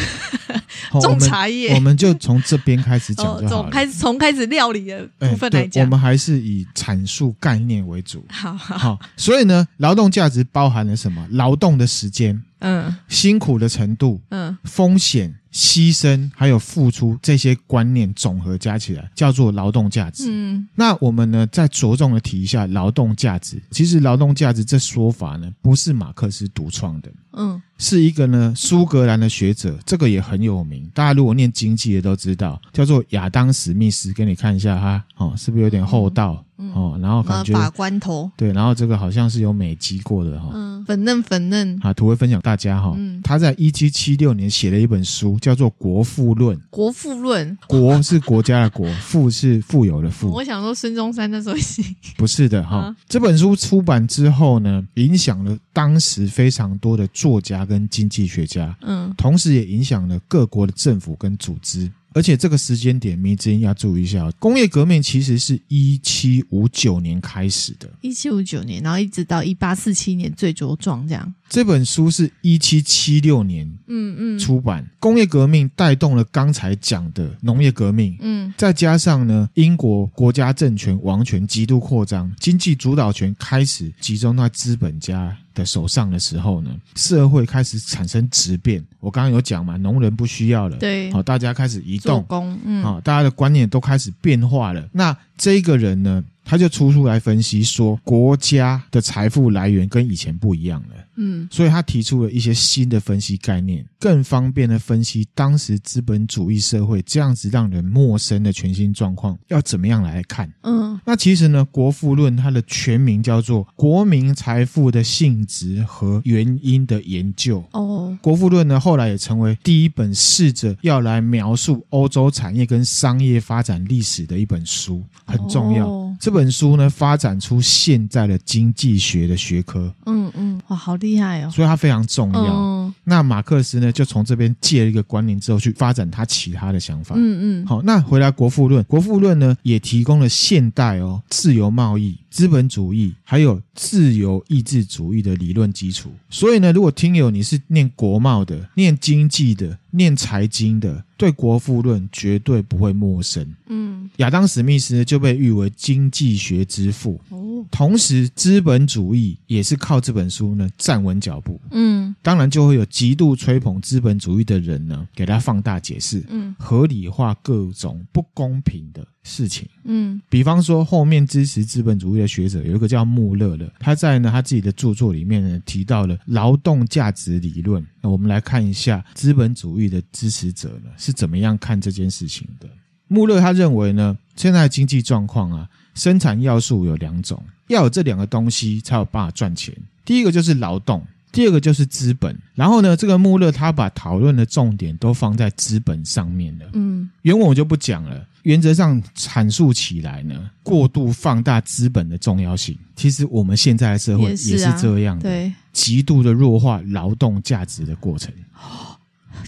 种茶叶，我们就从这边开始讲就好了。从开始从开始料理的部分来讲，我们还是以阐述概念为主。好好好，所以呢，劳动价值包含了什么？劳动的时间，嗯，辛苦的程度，嗯，风险。牺牲还有付出这些观念总和加起来叫做劳动价值。嗯，那我们呢再着重的提一下劳动价值。其实劳动价值这说法呢不是马克思独创的，嗯，是一个呢苏格兰的学者，这个也很有名。大家如果念经济的都知道，叫做亚当史密斯。给你看一下哈，哦，是不是有点厚道？嗯、哦，然后感觉把关头对，然后这个好像是有美肌过的哈。嗯粉嫩粉嫩，啊，图会分享大家哈。嗯，他在一七七六年写了一本书，叫做《国富论》。国富论，国 是国家的国，富是富有的富。我想说孙中山那时候写，不是的哈。这本书出版之后呢，影响了当时非常多的作家跟经济学家，嗯，同时也影响了各国的政府跟组织。而且这个时间点，迷之音要注意一下，工业革命其实是一七五九年开始的，一七五九年，然后一直到一八四七年最茁壮这样。这本书是一七七六年，嗯嗯，出版。工业革命带动了刚才讲的农业革命，嗯，再加上呢，英国国家政权王权极度扩张，经济主导权开始集中在资本家的手上的时候呢，社会开始产生质变。我刚刚有讲嘛，农人不需要了，对，好，大家开始移动，工，嗯，好，大家的观念都开始变化了。那这个人呢，他就出出来分析说，国家的财富来源跟以前不一样了。嗯，所以他提出了一些新的分析概念，更方便的分析当时资本主义社会这样子让人陌生的全新状况要怎么样来看。嗯，那其实呢，《国富论》它的全名叫做《国民财富的性质和原因的研究》。哦，《国富论》呢后来也成为第一本试着要来描述欧洲产业跟商业发展历史的一本书，很重要。这本书呢，发展出现在的经济学的学科。嗯嗯，哇，好厉害哦！所以它非常重要。嗯、那马克思呢，就从这边借了一个观念之后，去发展他其他的想法。嗯嗯。好，那回来《国富论》，《国富论》呢，也提供了现代哦自由贸易、资本主义还有自由意志主义的理论基础。所以呢，如果听友你是念国贸的、念经济的、念财经的，对《国富论》绝对不会陌生。嗯，亚当·史密斯就被誉为经济学之父。哦，同时资本主义也是靠这本书呢站稳脚步。嗯，当然就会有极度吹捧资本主义的人呢，给他放大解释，嗯，合理化各种不公平的事情。嗯，比方说后面支持资本主义的学者有一个叫穆勒的，他在呢他自己的著作里面呢提到了劳动价值理论。那我们来看一下资本主义的支持者呢是怎么样看这件事情的。穆勒他认为呢，现在的经济状况啊，生产要素有两种，要有这两个东西才有办法赚钱。第一个就是劳动，第二个就是资本。然后呢，这个穆勒他把讨论的重点都放在资本上面了。嗯，原文我就不讲了。原则上阐述起来呢，过度放大资本的重要性。其实我们现在的社会也是这样的，对，极度的弱化劳动价值的过程。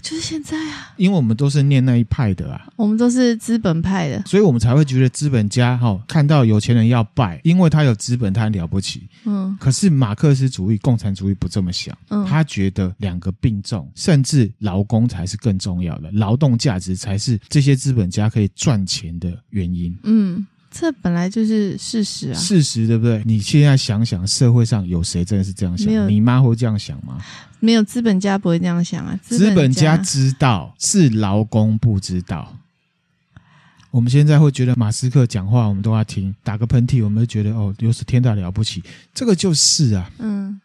就是现在啊，因为我们都是念那一派的啊，我们都是资本派的，所以我们才会觉得资本家哈、哦、看到有钱人要拜，因为他有资本，他很了不起。嗯，可是马克思主义、共产主义不这么想，嗯，他觉得两个并重，甚至劳工才是更重要的，劳动价值才是这些资本家可以赚钱的原因。嗯。这本来就是事实啊，事实对不对？你现在想想，社会上有谁真的是这样想？你妈会这样想吗？没有，资本家不会这样想啊。资本家，资本家知道，是劳工不知道。我们现在会觉得马斯克讲话，我们都要听，打个喷嚏，我们就觉得哦，又是天大了不起。这个就是啊，嗯。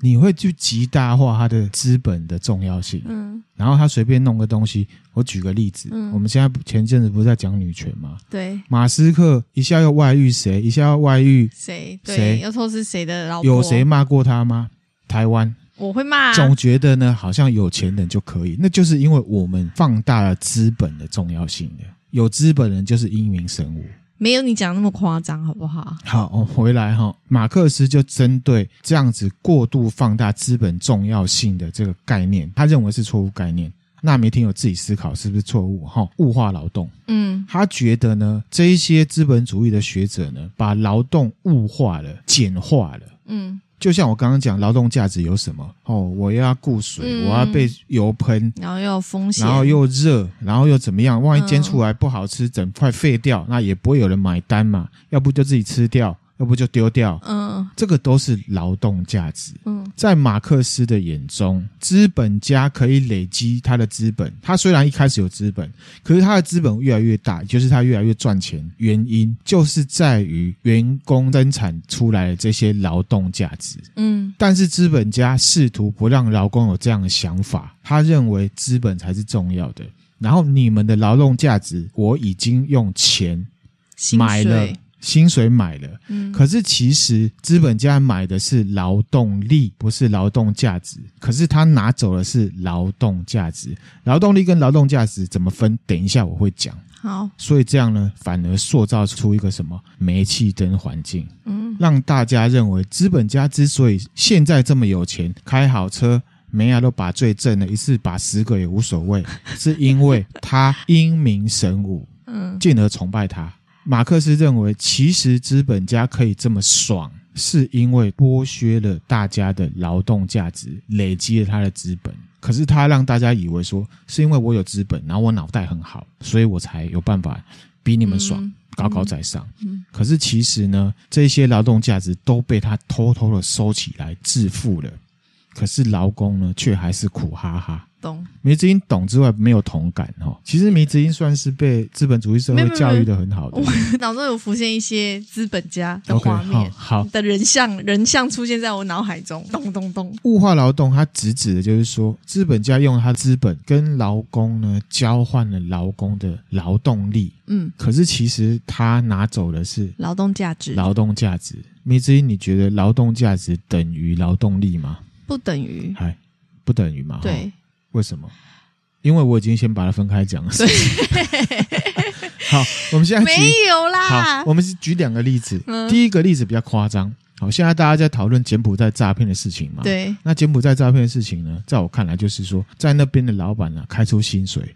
你会去极大化它的资本的重要性，嗯，然后他随便弄个东西。我举个例子，嗯，我们现在前阵子不是在讲女权吗？对，马斯克一下要外遇谁，一下要外遇谁？谁又说是谁的老婆？有谁骂过他吗？台湾，我会骂啊。总觉得呢，好像有钱人就可以，那就是因为我们放大了资本的重要性了。有资本人就是英明神武。没有你讲那么夸张，好不好？好，我回来哈。马克思就针对这样子过度放大资本重要性的这个概念，他认为是错误概念。那没听有自己思考是不是错误？哈，物化劳动。嗯，他觉得呢，这一些资本主义的学者呢，把劳动物化了、简化了。嗯。就像我刚刚讲，劳动价值有什么？哦，我又要雇水，嗯、我要被油喷，然后又有风险，然后又热，然后又怎么样？万一煎出来不好吃，整块废掉，那也不会有人买单嘛。要不就自己吃掉。要不就丢掉，嗯，这个都是劳动价值。嗯，在马克思的眼中，资本家可以累积他的资本。他虽然一开始有资本，可是他的资本越来越大，就是他越来越赚钱。原因就是在于员工生产出来的这些劳动价值。嗯，但是资本家试图不让劳工有这样的想法，他认为资本才是重要的。然后你们的劳动价值，我已经用钱买了。薪水买了，嗯，可是其实资本家买的是劳动力，不是劳动价值。可是他拿走的是劳动价值，劳动力跟劳动价值怎么分？等一下我会讲。好，所以这样呢，反而塑造出一个什么煤气灯环境，嗯，让大家认为资本家之所以现在这么有钱，开好车，每样都把最正的，一次把十个也无所谓，是因为他英明神武，嗯，进而崇拜他。马克思认为，其实资本家可以这么爽，是因为剥削了大家的劳动价值，累积了他的资本。可是他让大家以为说，是因为我有资本，然后我脑袋很好，所以我才有办法比你们爽，高高在上。可是其实呢，这些劳动价值都被他偷偷的收起来，致富了。可是劳工呢，却还是苦哈哈。懂，迷之音懂之外没有同感哦。其实迷之音算是被资本主义社会教育的很好的。我脑中有浮现一些资本家的画面，好的人像人像出现在我脑海中。咚咚咚，物化劳动，它直指的就是说，资本家用他资本跟劳工呢交换了劳工的劳动力。嗯，可是其实他拿走的是劳动价值。劳动价值，迷之音，你觉得劳动价值等于劳动力吗？不等于，嗨，不等于嘛？对。为什么？因为我已经先把它分开讲了。好，我们现在没有啦。好，我们是举两个例子。嗯、第一个例子比较夸张。好，现在大家在讨论柬埔寨诈骗的事情嘛？对。那柬埔寨诈骗的事情呢，在我看来就是说，在那边的老板呢，开出薪水，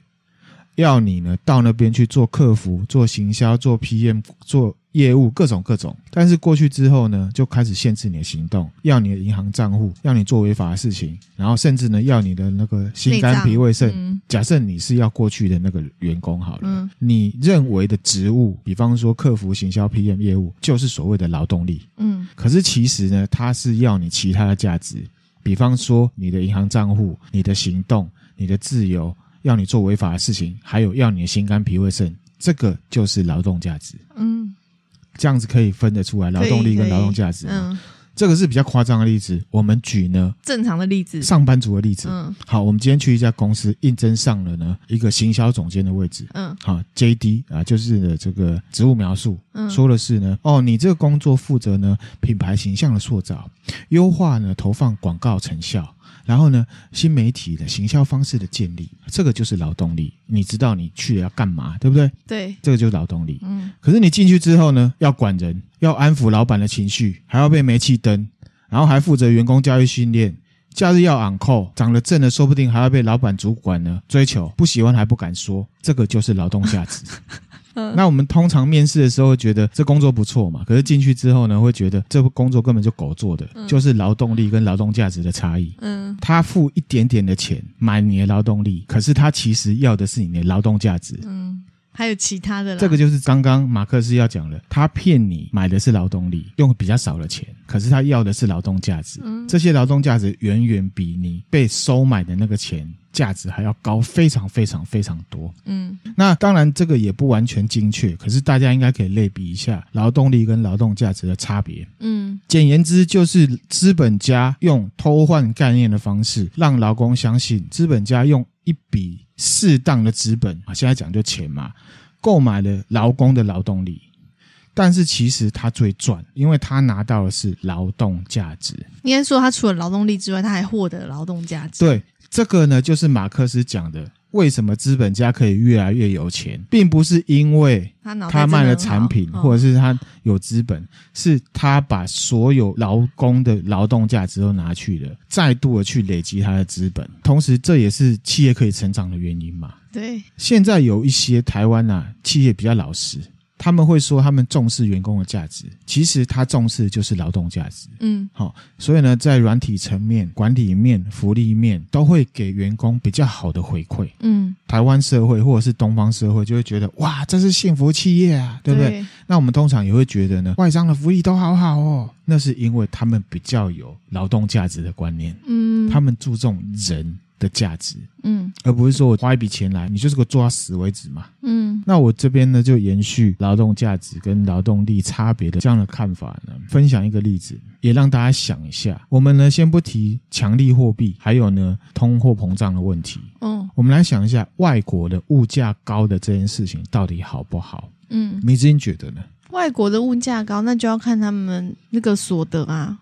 要你呢到那边去做客服、做行销、做 PM、做。业务各种各种，但是过去之后呢，就开始限制你的行动，要你的银行账户，要你做违法的事情，然后甚至呢，要你的那个心肝脾胃肾。嗯、假设你是要过去的那个员工好了，嗯、你认为的职务，比方说客服、行销、PM 业务，就是所谓的劳动力。嗯，可是其实呢，它是要你其他的价值，比方说你的银行账户、你的行动、你的自由，要你做违法的事情，还有要你的心肝脾胃肾，这个就是劳动价值。嗯。这样子可以分得出来，劳动力跟劳动价值。嗯，这个是比较夸张的例子。我们举呢正常的例子，上班族的例子。嗯，好，我们今天去一家公司应征上了呢一个行销总监的位置。嗯，好，JD 啊，就是这个职务描述，嗯，说的是呢，哦，你这个工作负责呢品牌形象的塑造，优化呢投放广告成效。然后呢，新媒体的行销方式的建立，这个就是劳动力。你知道你去了要干嘛，对不对？对，这个就是劳动力。嗯。可是你进去之后呢，要管人，要安抚老板的情绪，还要被煤气灯，然后还负责员工教育训练，假日要 on call，长得正的说不定还要被老板主管呢追求，不喜欢还不敢说，这个就是劳动价值。那我们通常面试的时候会觉得这工作不错嘛，可是进去之后呢，会觉得这工作根本就狗做的，嗯、就是劳动力跟劳动价值的差异。嗯，他付一点点的钱买你的劳动力，可是他其实要的是你的劳动价值。嗯，还有其他的啦。这个就是刚刚马克思要讲的，他骗你买的是劳动力，用比较少的钱，可是他要的是劳动价值。嗯，这些劳动价值远远比你被收买的那个钱。价值还要高，非常非常非常多。嗯，那当然这个也不完全精确，可是大家应该可以类比一下劳动力跟劳动价值的差别。嗯，简言之就是资本家用偷换概念的方式，让劳工相信资本家用一笔适当的资本啊，现在讲就钱嘛，购买了劳工的劳动力，但是其实他最赚，因为他拿到的是劳动价值。应该说他除了劳动力之外，他还获得劳动价值。对。这个呢，就是马克思讲的，为什么资本家可以越来越有钱，并不是因为他卖了产品，或者是他有资本，是他把所有劳工的劳动价值都拿去了，再度的去累积他的资本，同时这也是企业可以成长的原因嘛。对，现在有一些台湾啊企业比较老实。他们会说他们重视员工的价值，其实他重视的就是劳动价值。嗯，好，所以呢，在软体层面、管理面、福利面都会给员工比较好的回馈。嗯，台湾社会或者是东方社会就会觉得哇，这是幸福企业啊，对不对？对。那我们通常也会觉得呢，外商的福利都好好哦，那是因为他们比较有劳动价值的观念。嗯，他们注重人。的价值，嗯，而不是说我花一笔钱来，你就是给我做到死为止嘛，嗯。那我这边呢，就延续劳动价值跟劳动力差别的这样的看法呢，分享一个例子，也让大家想一下。我们呢，先不提强力货币，还有呢，通货膨胀的问题，嗯，我们来想一下，外国的物价高的这件事情到底好不好？嗯，明子，英觉得呢？外国的物价高，那就要看他们那个所得啊，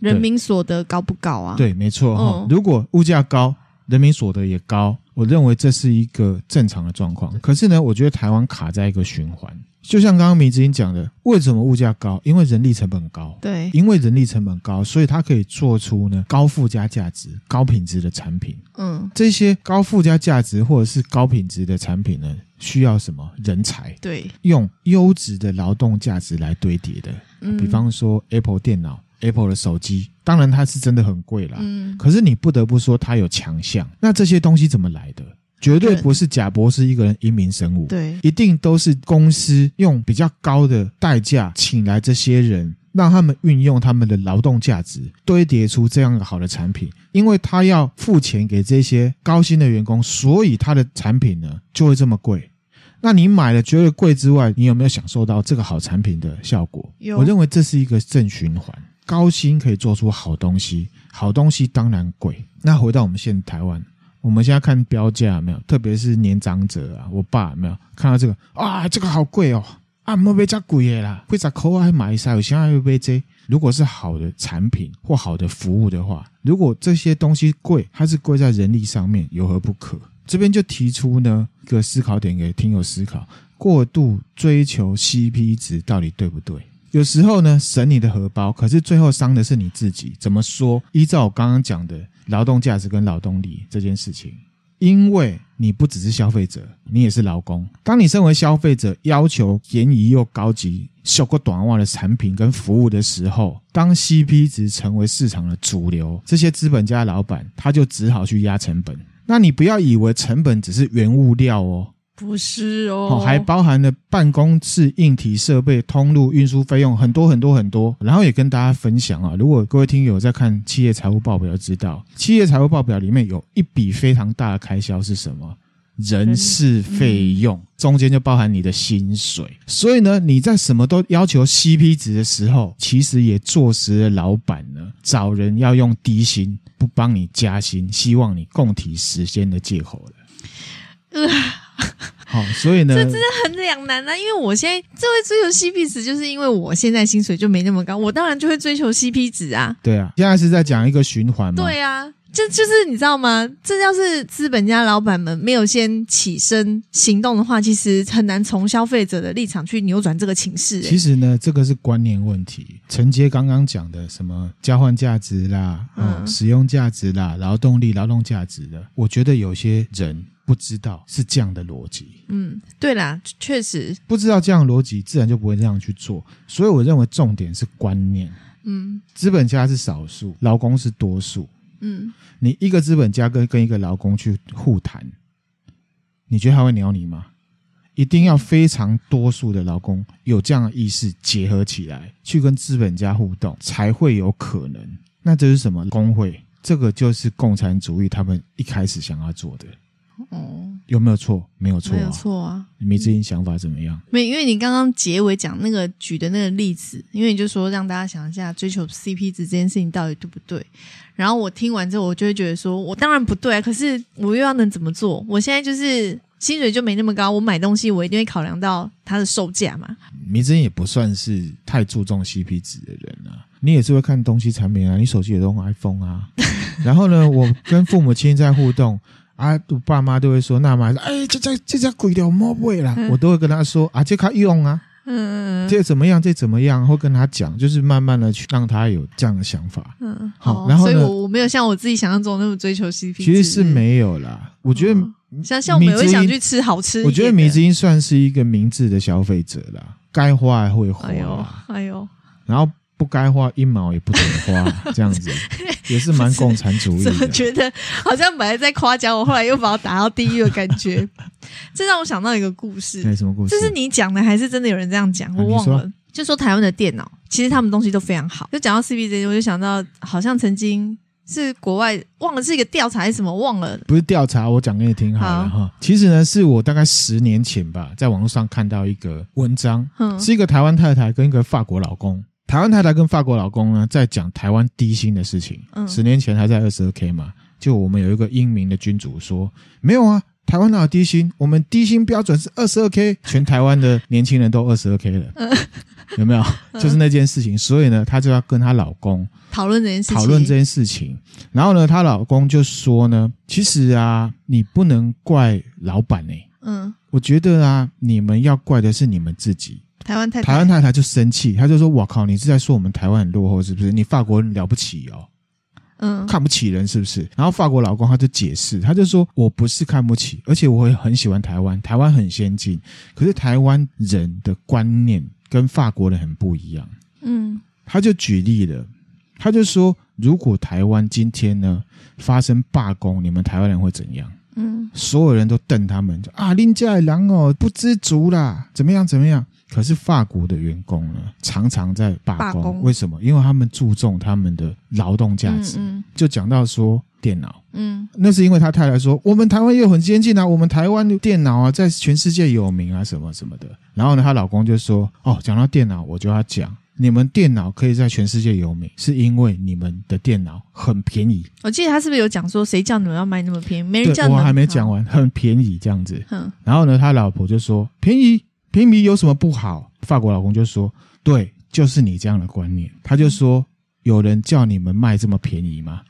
人民所得高不高啊？对，没错哈。嗯，如果物价高，人民所得也高，我认为这是一个正常的状况。可是呢，我觉得台湾卡在一个循环，就像刚刚明子英讲的，为什么物价高？因为人力成本高。对，因为人力成本高，所以它可以做出呢高附加价值、高品质的产品。嗯，这些高附加价值或者是高品质的产品呢，需要什么人才？对，用优质的劳动价值来堆叠的。嗯，比方说 Apple 电脑。Apple 的手机，当然它是真的很贵啦。嗯，可是你不得不说它有强项。那这些东西怎么来的？绝对不是贾博士一个人英明神武，对，一定都是公司用比较高的代价请来这些人，让他们运用他们的劳动价值堆叠出这样一个好的产品。因为他要付钱给这些高薪的员工，所以他的产品呢就会这么贵。那你买了觉得贵之外，你有没有享受到这个好产品的效果？有，我认为这是一个正循环。高薪可以做出好东西，好东西当然贵。那回到我们现在台湾，我们现在看标价有没有？特别是年长者啊，我爸有没有看到这个啊？这个好贵哦！啊，莫别加贵的啦，贵在口还买一下，有现在又被这。如果是好的产品或好的服务的话，如果这些东西贵，它是贵在人力上面，有何不可？这边就提出呢一个思考点给听友思考。过度追求 CP 值到底对不对？有时候呢，省你的荷包，可是最后伤的是你自己。怎么说？依照我刚刚讲的劳动价值跟劳动力这件事情，因为你不只是消费者，你也是劳工。当你身为消费者，要求便宜又高级、效果短袜的产品跟服务的时候，当 CP 值成为市场的主流，这些资本家老板他就只好去压成本。那你不要以为成本只是原物料哦。不是哦，还包含了办公室硬体设备、通路、运输费用很多很多很多。然后也跟大家分享啊，如果各位听友在看企业财务报表，知道企业财务报表里面有一笔非常大的开销是什么？人事费用，中间就包含你的薪水。所以呢，你在什么都要求 CP 值的时候，其实也坐实了老板呢找人要用低薪，不帮你加薪，希望你共体时间的借口了。呃好，所以呢，这真的很两难啊！因为我现在这会追求 CP 值，就是因为我现在薪水就没那么高，我当然就会追求 CP 值啊。对啊，现在是在讲一个循环嘛。对啊，就就是你知道吗？这要是资本家老板们没有先起身行动的话，其实很难从消费者的立场去扭转这个情势。其实呢，这个是观念问题。承接刚刚讲的什么交换价值啦，使用价值啦，劳动力、劳动价值的，我觉得有些人。不知道是这样的逻辑，嗯，对啦，确实不知道这样的逻辑，自然就不会这样去做。所以我认为重点是观念，嗯，资本家是少数，劳工是多数，嗯，你一个资本家跟跟一个劳工去互谈，你觉得他会鸟你吗？一定要非常多数的劳工有这样的意识结合起来，去跟资本家互动，才会有可能。那这是什么？工会，这个就是共产主义他们一开始想要做的。哦，有没有错？没有错，没有错啊！迷之音想法怎么样？没，因为你刚刚结尾讲那个举的那个例子，因为你就说让大家想一下追求 CP 值这件事情到底对不对？然后我听完之后，我就会觉得说，我当然不对啊！可是我又要能怎么做？我现在就是薪水就没那么高，我买东西我一定会考量到它的售价嘛。迷之音也不算是太注重 CP 值的人啊，你也是会看东西产品啊，你手机也都用 iPhone 啊。然后呢，我跟父母亲在互动。啊，我爸妈都会说，那么哎，这家这家贵的莫贵啦，我都会跟他说啊，这卡用啊，嗯，这怎么样，这怎么样，会跟他讲，就是慢慢的去让他有这样的想法，嗯，好，然后所以我我没有像我自己想象中那么追求 CP，其实是没有啦，我觉得像像我们会想去吃好吃，我觉得米之音算是一个明智的消费者啦，该花还会花，哎呦，哎呦，然后。不该花一毛也不准花，这样子也是蛮共产主义的。怎么觉得好像本来在夸奖我，后来又把我打到地狱的感觉？这让我想到一个故事。对，什么故事？这是你讲的，还是真的有人这样讲？我忘了。就说台湾的电脑，其实他们东西都非常好。就讲到 C B Z，我就想到好像曾经是国外忘了是一个调查还是什么，忘了。不是调查，我讲给你听好了哈。其实呢，是我大概十年前吧，在网络上看到一个文章，是一个台湾太太跟一个法国老公。台湾太太跟法国老公呢，在讲台湾低薪的事情。嗯，十年前还在二十二 K 嘛，就我们有一个英明的君主说，没有啊，台湾哪有低薪？我们低薪标准是二十二 K，全台湾的年轻人都二十二 K 了，嗯、有没有？就是那件事情，所以呢，她就要跟她老公讨论这件事情，讨论这件事情。然后呢，她老公就说呢，其实啊，你不能怪老板呢、欸。嗯，我觉得啊，你们要怪的是你们自己。台湾太太，台湾太太就生气，他就说：“我靠，你是在说我们台湾很落后是不是？你法国人了不起哦，嗯，看不起人是不是？”然后法国老公他就解释，他就说：“我不是看不起，而且我会很喜欢台湾，台湾很先进。可是台湾人的观念跟法国人很不一样。”嗯，他就举例了，他就说：“如果台湾今天呢发生罢工，你们台湾人会怎样？”嗯，所有人都瞪他们，就啊，林家人哦，不知足啦，怎么样怎么样。可是法国的员工呢，常常在罢工。罢工。为什么？因为他们注重他们的劳动价值。嗯嗯。就讲到说电脑，嗯，那是因为他太太说，我们台湾又很先进啊，我们台湾的电脑啊，在全世界有名啊，什么什么的。然后呢，她老公就说，哦，讲到电脑，我就要讲，你们电脑可以在全世界有名，是因为你们的电脑很便宜。我记得他是不是有讲说，谁叫你们要卖那么便宜？没人叫你们。我还没讲完，很便宜这样子。嗯。然后呢，他老婆就说，便宜。便宜有什么不好？法国老公就说：“对，就是你这样的观念。”他就说：“有人叫你们卖这么便宜吗？”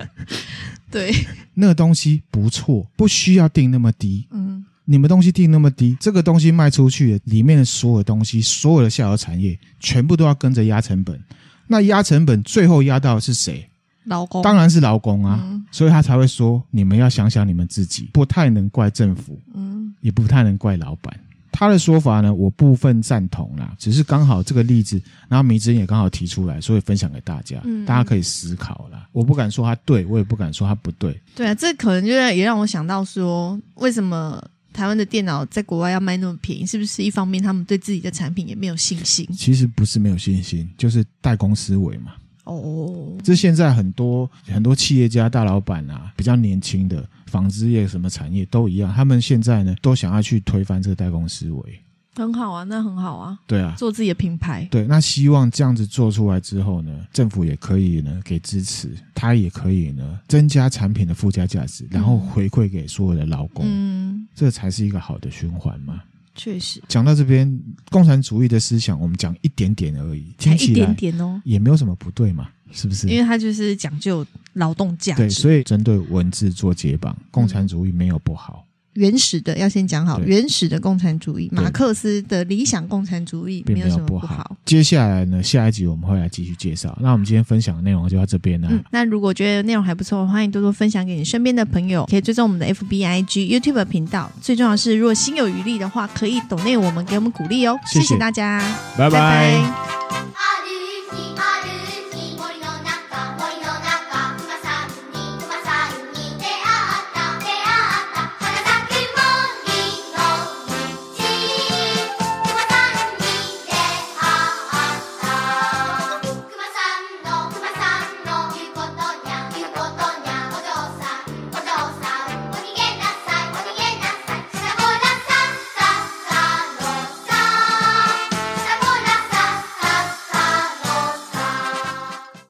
对，那个东西不错，不需要定那么低。嗯，你们东西定那么低，这个东西卖出去，里面的所有东西，所有的下游产业，全部都要跟着压成本。那压成本最后压到的是谁？劳工，当然是劳工啊。嗯、所以他才会说，你们要想想你们自己，不太能怪政府，嗯，也不太能怪老板。他的说法呢，我部分赞同啦，只是刚好这个例子，然后迷之音也刚好提出来，所以分享给大家，嗯、大家可以思考啦。我不敢说他对，我也不敢说他不对。对啊，这可能就也让我想到说，为什么台湾的电脑在国外要卖那么便宜？是不是一方面他们对自己的产品也没有信心？其实不是没有信心，就是代工思维嘛。哦，这现在很多很多企业家大老板啊，比较年轻的。纺织业什么产业都一样，他们现在呢都想要去推翻这个代工思维，很好啊，那很好啊，对啊，做自己的品牌，对，那希望这样子做出来之后呢，政府也可以呢给支持，他也可以呢增加产品的附加价值，然后回馈给所有的劳工，嗯，这才是一个好的循环嘛。确实，讲到这边，共产主义的思想，我们讲一点点而已，听起来一点点哦，也没有什么不对嘛。是不是？因为它就是讲究劳动价值，对，所以针对文字做解绑，共产主义没有不好。原始的要先讲好，原始的共产主义，马克思的理想共产主义没有什么不好。接下来呢，下一集我们会来继续介绍。那我们今天分享的内容就到这边了。那如果觉得内容还不错，欢迎多多分享给你身边的朋友，可以追踪我们的 FB、IG、YouTube 频道。最重要的是，如果心有余力的话，可以抖内我们，给我们鼓励哦。谢谢大家，拜拜。